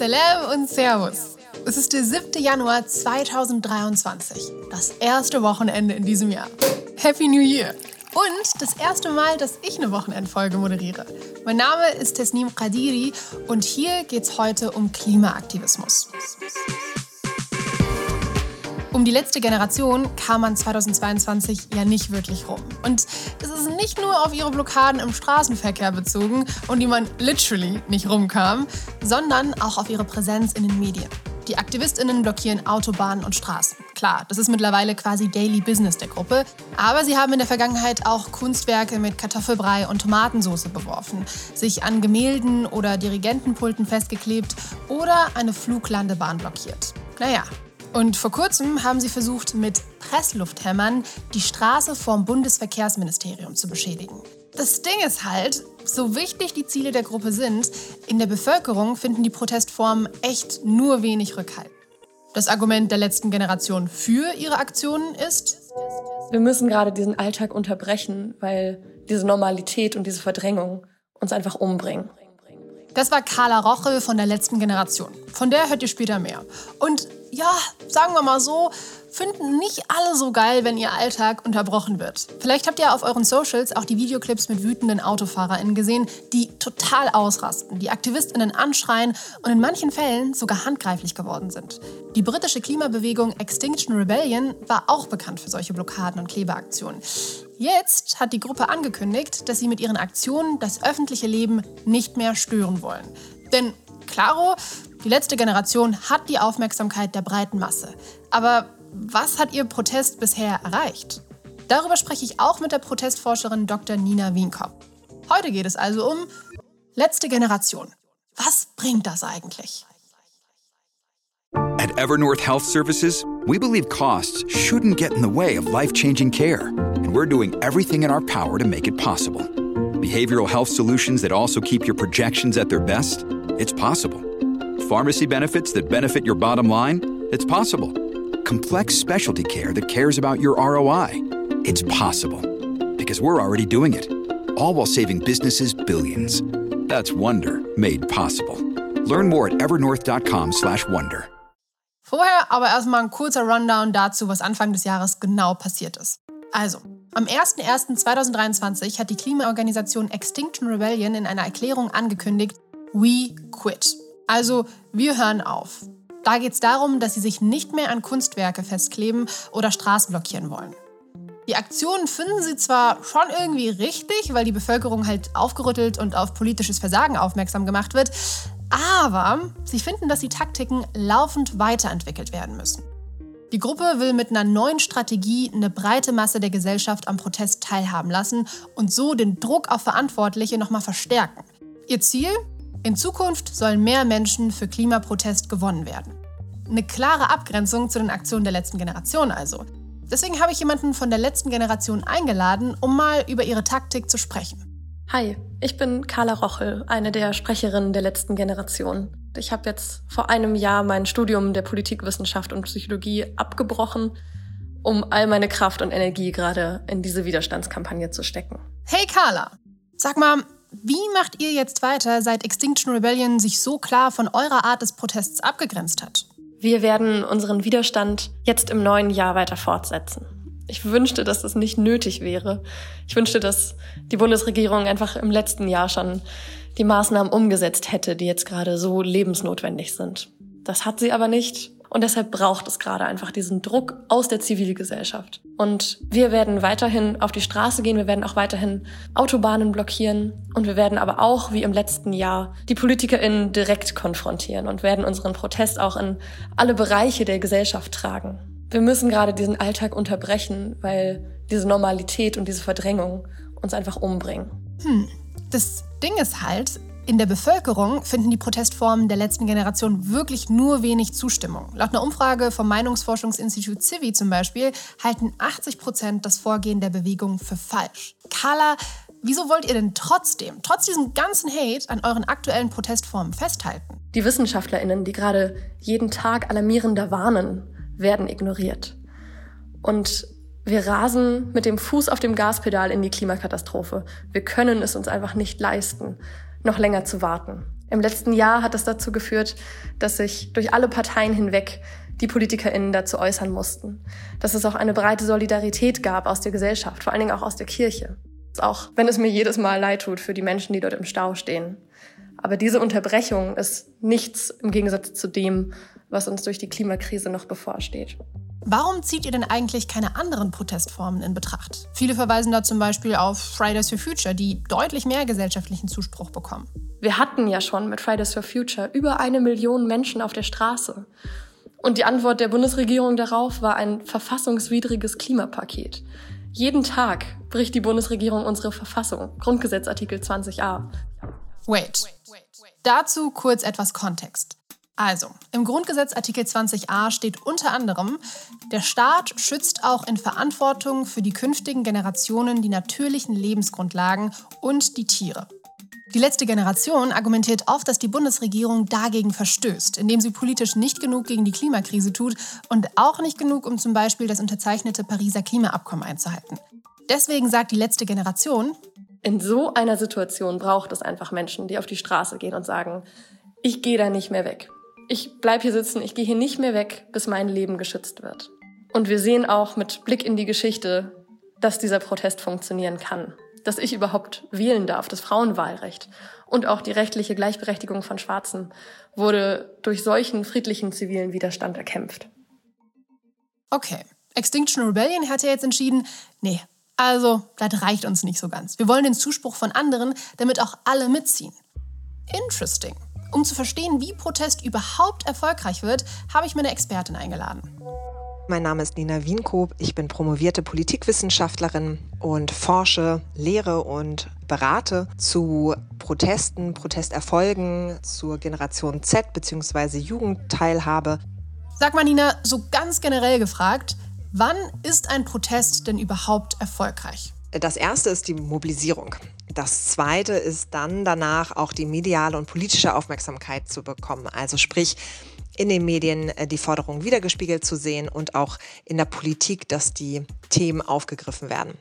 Salam und Servus. Es ist der 7. Januar 2023, das erste Wochenende in diesem Jahr. Happy New Year! Und das erste Mal, dass ich eine Wochenendfolge moderiere. Mein Name ist Tesnim Qadiri und hier geht es heute um Klimaaktivismus. Um die letzte Generation kam man 2022 ja nicht wirklich rum. Und es ist nicht nur auf ihre Blockaden im Straßenverkehr bezogen und die man literally nicht rumkam, sondern auch auf ihre Präsenz in den Medien. Die AktivistInnen blockieren Autobahnen und Straßen. Klar, das ist mittlerweile quasi Daily Business der Gruppe. Aber sie haben in der Vergangenheit auch Kunstwerke mit Kartoffelbrei und Tomatensauce beworfen, sich an Gemälden oder Dirigentenpulten festgeklebt oder eine Fluglandebahn blockiert. Naja, und vor kurzem haben sie versucht, mit Presslufthämmern die Straße vorm Bundesverkehrsministerium zu beschädigen. Das Ding ist halt, so wichtig die Ziele der Gruppe sind, in der Bevölkerung finden die Protestformen echt nur wenig Rückhalt. Das Argument der letzten Generation für ihre Aktionen ist, wir müssen gerade diesen Alltag unterbrechen, weil diese Normalität und diese Verdrängung uns einfach umbringen. Das war Carla Rochel von der letzten Generation. Von der hört ihr später mehr. Und ja, sagen wir mal so, finden nicht alle so geil, wenn ihr Alltag unterbrochen wird. Vielleicht habt ihr auf euren Socials auch die Videoclips mit wütenden AutofahrerInnen gesehen, die total ausrasten, die AktivistInnen anschreien und in manchen Fällen sogar handgreiflich geworden sind. Die britische Klimabewegung Extinction Rebellion war auch bekannt für solche Blockaden und Klebeaktionen. Jetzt hat die Gruppe angekündigt, dass sie mit ihren Aktionen das öffentliche Leben nicht mehr stören wollen. Denn Claro, die letzte Generation hat die Aufmerksamkeit der breiten Masse. Aber was hat ihr Protest bisher erreicht? Darüber spreche ich auch mit der Protestforscherin Dr. Nina Wienkopf. Heute geht es also um letzte Generation. Was bringt das eigentlich? At Evernorth Health Services, we believe costs shouldn't get in the way of life-changing care, and we're doing everything in our power to make it possible. Behavioral health solutions that also keep your projections at their best? It's possible. Pharmacy benefits that benefit your bottom line? It's possible. Complex specialty care that cares about your ROI? It's possible. Because we're already doing it. All while saving businesses billions. That's Wonder made possible. Learn more at evernorth.com/wonder. Vorher aber erstmal ein kurzer Rundown dazu, was Anfang des Jahres genau passiert ist. Also, am 01.01.2023 hat die Klimaorganisation Extinction Rebellion in einer Erklärung angekündigt, We quit. Also, wir hören auf. Da geht es darum, dass sie sich nicht mehr an Kunstwerke festkleben oder Straßen blockieren wollen. Die Aktionen finden sie zwar schon irgendwie richtig, weil die Bevölkerung halt aufgerüttelt und auf politisches Versagen aufmerksam gemacht wird, aber sie finden, dass die Taktiken laufend weiterentwickelt werden müssen. Die Gruppe will mit einer neuen Strategie eine breite Masse der Gesellschaft am Protest teilhaben lassen und so den Druck auf Verantwortliche nochmal verstärken. Ihr Ziel? In Zukunft sollen mehr Menschen für Klimaprotest gewonnen werden. Eine klare Abgrenzung zu den Aktionen der letzten Generation also. Deswegen habe ich jemanden von der letzten Generation eingeladen, um mal über ihre Taktik zu sprechen. Hi, ich bin Carla Rochel, eine der Sprecherinnen der letzten Generation. Ich habe jetzt vor einem Jahr mein Studium der Politikwissenschaft und Psychologie abgebrochen, um all meine Kraft und Energie gerade in diese Widerstandskampagne zu stecken. Hey Carla, sag mal, wie macht ihr jetzt weiter, seit Extinction Rebellion sich so klar von eurer Art des Protests abgegrenzt hat? Wir werden unseren Widerstand jetzt im neuen Jahr weiter fortsetzen. Ich wünschte, dass das nicht nötig wäre. Ich wünschte, dass die Bundesregierung einfach im letzten Jahr schon die Maßnahmen umgesetzt hätte, die jetzt gerade so lebensnotwendig sind. Das hat sie aber nicht. Und deshalb braucht es gerade einfach diesen Druck aus der Zivilgesellschaft. Und wir werden weiterhin auf die Straße gehen, wir werden auch weiterhin Autobahnen blockieren und wir werden aber auch, wie im letzten Jahr, die PolitikerInnen direkt konfrontieren und werden unseren Protest auch in alle Bereiche der Gesellschaft tragen. Wir müssen gerade diesen Alltag unterbrechen, weil diese Normalität und diese Verdrängung uns einfach umbringen. Hm. Das Ding ist halt, in der Bevölkerung finden die Protestformen der letzten Generation wirklich nur wenig Zustimmung. Laut einer Umfrage vom Meinungsforschungsinstitut Civi zum Beispiel halten 80 Prozent das Vorgehen der Bewegung für falsch. Carla, wieso wollt ihr denn trotzdem, trotz diesem ganzen Hate, an euren aktuellen Protestformen festhalten? Die WissenschaftlerInnen, die gerade jeden Tag alarmierender warnen, werden ignoriert. Und wir rasen mit dem Fuß auf dem Gaspedal in die Klimakatastrophe. Wir können es uns einfach nicht leisten noch länger zu warten. Im letzten Jahr hat es dazu geführt, dass sich durch alle Parteien hinweg die PolitikerInnen dazu äußern mussten. Dass es auch eine breite Solidarität gab aus der Gesellschaft, vor allen Dingen auch aus der Kirche. Auch wenn es mir jedes Mal leid tut für die Menschen, die dort im Stau stehen. Aber diese Unterbrechung ist nichts im Gegensatz zu dem, was uns durch die Klimakrise noch bevorsteht. Warum zieht ihr denn eigentlich keine anderen Protestformen in Betracht? Viele verweisen da zum Beispiel auf Fridays for Future, die deutlich mehr gesellschaftlichen Zuspruch bekommen. Wir hatten ja schon mit Fridays for Future über eine Million Menschen auf der Straße. Und die Antwort der Bundesregierung darauf war ein verfassungswidriges Klimapaket. Jeden Tag bricht die Bundesregierung unsere Verfassung, Grundgesetz Artikel 20a. Wait. Dazu kurz etwas Kontext. Also, im Grundgesetz Artikel 20a steht unter anderem, der Staat schützt auch in Verantwortung für die künftigen Generationen die natürlichen Lebensgrundlagen und die Tiere. Die letzte Generation argumentiert oft, dass die Bundesregierung dagegen verstößt, indem sie politisch nicht genug gegen die Klimakrise tut und auch nicht genug, um zum Beispiel das unterzeichnete Pariser Klimaabkommen einzuhalten. Deswegen sagt die letzte Generation, in so einer Situation braucht es einfach Menschen, die auf die Straße gehen und sagen, ich gehe da nicht mehr weg. Ich bleib hier sitzen, ich gehe hier nicht mehr weg, bis mein Leben geschützt wird. Und wir sehen auch mit Blick in die Geschichte, dass dieser Protest funktionieren kann dass ich überhaupt wählen darf, das Frauenwahlrecht und auch die rechtliche Gleichberechtigung von Schwarzen wurde durch solchen friedlichen zivilen Widerstand erkämpft. Okay, Extinction Rebellion hat ja jetzt entschieden, nee, also das reicht uns nicht so ganz. Wir wollen den Zuspruch von anderen, damit auch alle mitziehen. Interesting. Um zu verstehen, wie Protest überhaupt erfolgreich wird, habe ich mir eine Expertin eingeladen. Mein Name ist Nina Wienkoop. Ich bin promovierte Politikwissenschaftlerin und forsche, lehre und berate zu Protesten, Protesterfolgen, zur Generation Z bzw. Jugendteilhabe. Sag mal, Nina, so ganz generell gefragt, wann ist ein Protest denn überhaupt erfolgreich? Das erste ist die Mobilisierung. Das zweite ist dann danach auch die mediale und politische Aufmerksamkeit zu bekommen. Also sprich, in den Medien äh, die Forderungen wiedergespiegelt zu sehen und auch in der Politik, dass die Themen aufgegriffen werden.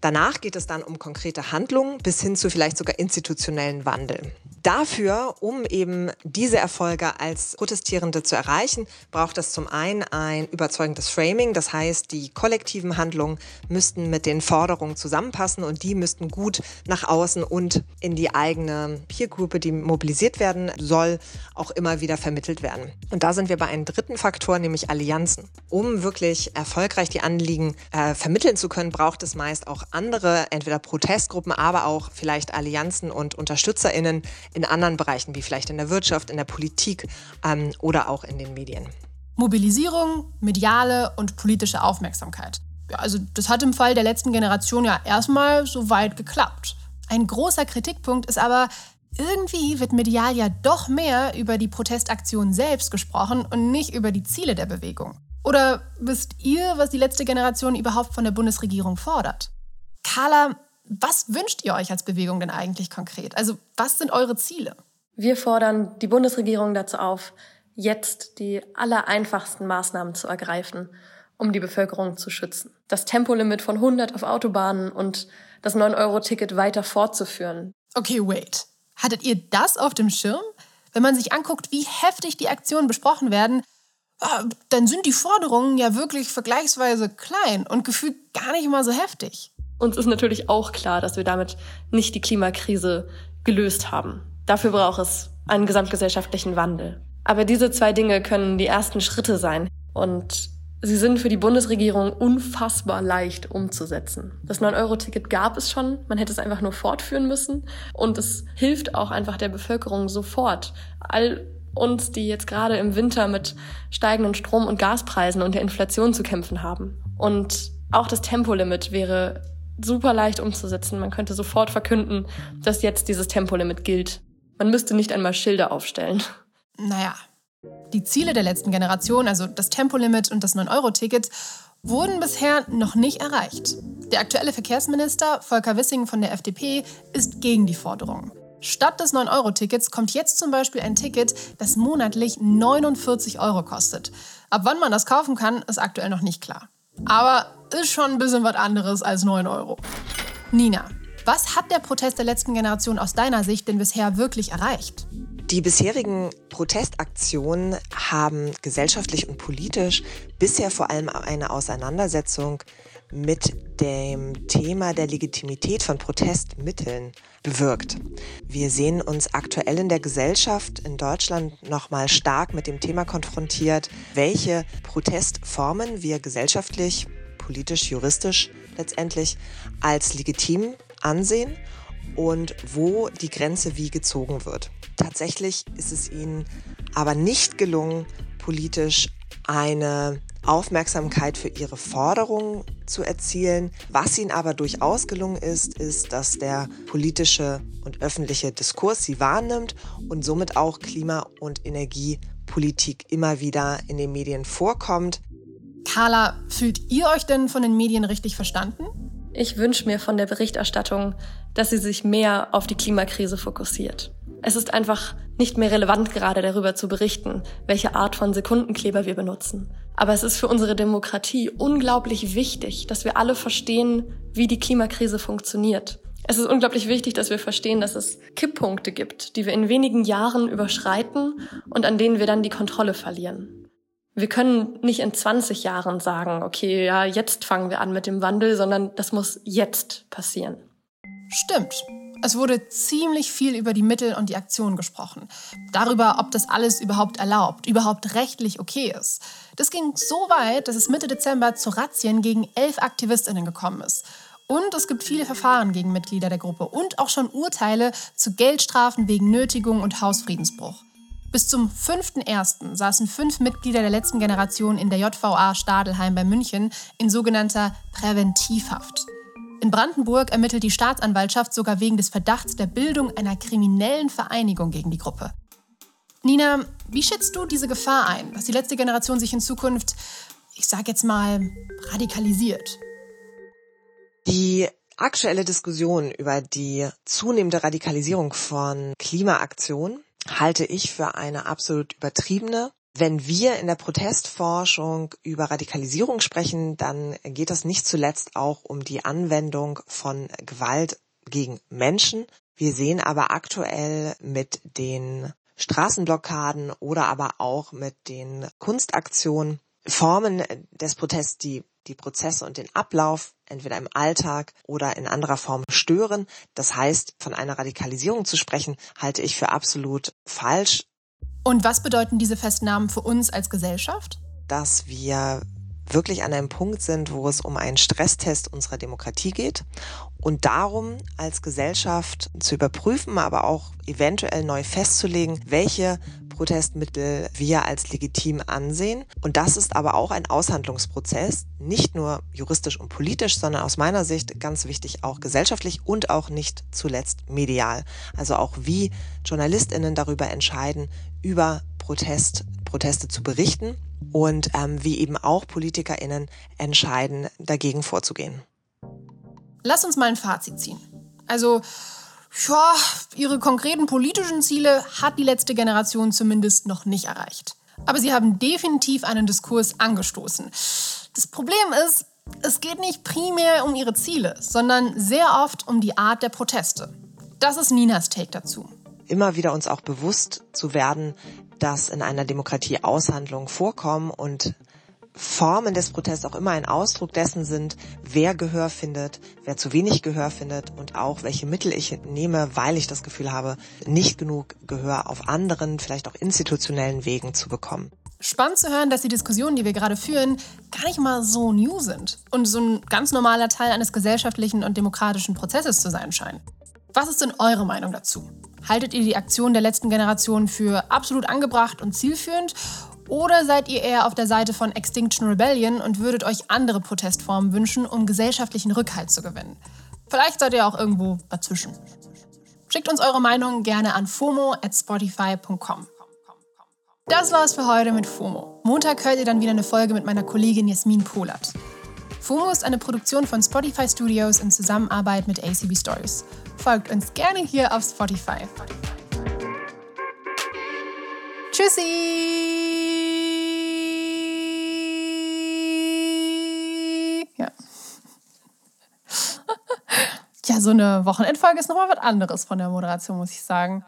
Danach geht es dann um konkrete Handlungen bis hin zu vielleicht sogar institutionellen Wandel. Dafür, um eben diese Erfolge als Protestierende zu erreichen, braucht es zum einen ein überzeugendes Framing. Das heißt, die kollektiven Handlungen müssten mit den Forderungen zusammenpassen und die müssten gut nach außen und in die eigene Peergruppe, die mobilisiert werden soll, auch immer wieder vermittelt werden. Und da sind wir bei einem dritten Faktor, nämlich Allianzen. Um wirklich erfolgreich die Anliegen äh, vermitteln zu können, braucht es meist auch andere, entweder Protestgruppen, aber auch vielleicht Allianzen und UnterstützerInnen, in anderen Bereichen, wie vielleicht in der Wirtschaft, in der Politik ähm, oder auch in den Medien. Mobilisierung, mediale und politische Aufmerksamkeit. Ja, also das hat im Fall der letzten Generation ja erstmal so weit geklappt. Ein großer Kritikpunkt ist aber, irgendwie wird medial ja doch mehr über die Protestaktion selbst gesprochen und nicht über die Ziele der Bewegung. Oder wisst ihr, was die letzte Generation überhaupt von der Bundesregierung fordert? Carla, was wünscht ihr euch als Bewegung denn eigentlich konkret? Also was sind eure Ziele? Wir fordern die Bundesregierung dazu auf, jetzt die allereinfachsten Maßnahmen zu ergreifen, um die Bevölkerung zu schützen. Das Tempolimit von 100 auf Autobahnen und das 9-Euro-Ticket weiter fortzuführen. Okay, wait. Hattet ihr das auf dem Schirm? Wenn man sich anguckt, wie heftig die Aktionen besprochen werden, ah, dann sind die Forderungen ja wirklich vergleichsweise klein und gefühlt gar nicht mal so heftig. Uns ist natürlich auch klar, dass wir damit nicht die Klimakrise gelöst haben. Dafür braucht es einen gesamtgesellschaftlichen Wandel. Aber diese zwei Dinge können die ersten Schritte sein. Und sie sind für die Bundesregierung unfassbar leicht umzusetzen. Das 9-Euro-Ticket gab es schon, man hätte es einfach nur fortführen müssen. Und es hilft auch einfach der Bevölkerung sofort. All uns, die jetzt gerade im Winter mit steigenden Strom- und Gaspreisen und der Inflation zu kämpfen haben. Und auch das Tempolimit wäre super leicht umzusetzen. Man könnte sofort verkünden, dass jetzt dieses Tempolimit gilt. Man müsste nicht einmal Schilder aufstellen. Naja, die Ziele der letzten Generation, also das Tempolimit und das 9-Euro-Ticket, wurden bisher noch nicht erreicht. Der aktuelle Verkehrsminister Volker Wissing von der FDP ist gegen die Forderung. Statt des 9-Euro-Tickets kommt jetzt zum Beispiel ein Ticket, das monatlich 49 Euro kostet. Ab wann man das kaufen kann, ist aktuell noch nicht klar. Aber ist schon ein bisschen was anderes als 9 Euro. Nina, was hat der Protest der letzten Generation aus deiner Sicht denn bisher wirklich erreicht? Die bisherigen Protestaktionen haben gesellschaftlich und politisch bisher vor allem eine Auseinandersetzung mit dem Thema der Legitimität von Protestmitteln bewirkt. Wir sehen uns aktuell in der Gesellschaft in Deutschland nochmal stark mit dem Thema konfrontiert, welche Protestformen wir gesellschaftlich, politisch, juristisch letztendlich als legitim ansehen und wo die Grenze wie gezogen wird. Tatsächlich ist es ihnen aber nicht gelungen, politisch eine Aufmerksamkeit für ihre Forderungen zu erzielen. Was ihnen aber durchaus gelungen ist, ist, dass der politische und öffentliche Diskurs sie wahrnimmt und somit auch Klima- und Energiepolitik immer wieder in den Medien vorkommt. Carla, fühlt ihr euch denn von den Medien richtig verstanden? Ich wünsche mir von der Berichterstattung, dass sie sich mehr auf die Klimakrise fokussiert. Es ist einfach nicht mehr relevant, gerade darüber zu berichten, welche Art von Sekundenkleber wir benutzen. Aber es ist für unsere Demokratie unglaublich wichtig, dass wir alle verstehen, wie die Klimakrise funktioniert. Es ist unglaublich wichtig, dass wir verstehen, dass es Kipppunkte gibt, die wir in wenigen Jahren überschreiten und an denen wir dann die Kontrolle verlieren. Wir können nicht in 20 Jahren sagen, okay, ja, jetzt fangen wir an mit dem Wandel, sondern das muss jetzt passieren. Stimmt. Es wurde ziemlich viel über die Mittel und die Aktion gesprochen. Darüber, ob das alles überhaupt erlaubt, überhaupt rechtlich okay ist. Das ging so weit, dass es Mitte Dezember zu Razzien gegen elf AktivistInnen gekommen ist. Und es gibt viele Verfahren gegen Mitglieder der Gruppe und auch schon Urteile zu Geldstrafen wegen Nötigung und Hausfriedensbruch. Bis zum 5.1. saßen fünf Mitglieder der letzten Generation in der JVA Stadelheim bei München in sogenannter Präventivhaft. In Brandenburg ermittelt die Staatsanwaltschaft sogar wegen des Verdachts der Bildung einer kriminellen Vereinigung gegen die Gruppe. Nina, wie schätzt du diese Gefahr ein, dass die letzte Generation sich in Zukunft, ich sag jetzt mal, radikalisiert? Die aktuelle Diskussion über die zunehmende Radikalisierung von Klimaaktionen halte ich für eine absolut übertriebene. Wenn wir in der Protestforschung über Radikalisierung sprechen, dann geht es nicht zuletzt auch um die Anwendung von Gewalt gegen Menschen. Wir sehen aber aktuell mit den Straßenblockaden oder aber auch mit den Kunstaktionen Formen des Protests, die die Prozesse und den Ablauf entweder im Alltag oder in anderer Form stören. Das heißt, von einer Radikalisierung zu sprechen, halte ich für absolut falsch. Und was bedeuten diese Festnahmen für uns als Gesellschaft? Dass wir wirklich an einem Punkt sind, wo es um einen Stresstest unserer Demokratie geht und darum, als Gesellschaft zu überprüfen, aber auch eventuell neu festzulegen, welche Protestmittel wir als legitim ansehen. Und das ist aber auch ein Aushandlungsprozess, nicht nur juristisch und politisch, sondern aus meiner Sicht ganz wichtig auch gesellschaftlich und auch nicht zuletzt medial. Also auch wie Journalistinnen darüber entscheiden, über Protest, Proteste zu berichten und ähm, wie eben auch PolitikerInnen entscheiden, dagegen vorzugehen. Lass uns mal ein Fazit ziehen. Also ja, ihre konkreten politischen Ziele hat die letzte Generation zumindest noch nicht erreicht. Aber sie haben definitiv einen Diskurs angestoßen. Das Problem ist, es geht nicht primär um ihre Ziele, sondern sehr oft um die Art der Proteste. Das ist Ninas Take dazu. Immer wieder uns auch bewusst zu werden, dass in einer Demokratie Aushandlungen vorkommen und Formen des Protests auch immer ein Ausdruck dessen sind, wer Gehör findet, wer zu wenig Gehör findet und auch welche Mittel ich nehme, weil ich das Gefühl habe, nicht genug Gehör auf anderen, vielleicht auch institutionellen Wegen zu bekommen. Spannend zu hören, dass die Diskussionen, die wir gerade führen, gar nicht mal so new sind und so ein ganz normaler Teil eines gesellschaftlichen und demokratischen Prozesses zu sein scheinen. Was ist denn eure Meinung dazu? Haltet ihr die Aktion der letzten Generation für absolut angebracht und zielführend oder seid ihr eher auf der Seite von Extinction Rebellion und würdet euch andere Protestformen wünschen, um gesellschaftlichen Rückhalt zu gewinnen? Vielleicht seid ihr auch irgendwo dazwischen. Schickt uns eure Meinung gerne an fomo at spotify.com. Das war's für heute mit FOMO. Montag hört ihr dann wieder eine Folge mit meiner Kollegin Jasmin Polat. FOMO ist eine Produktion von Spotify Studios in Zusammenarbeit mit ACB Stories. Folgt uns gerne hier auf Spotify. Tschüssi! Ja, so eine Wochenendfolge ist nochmal was anderes von der Moderation, muss ich sagen.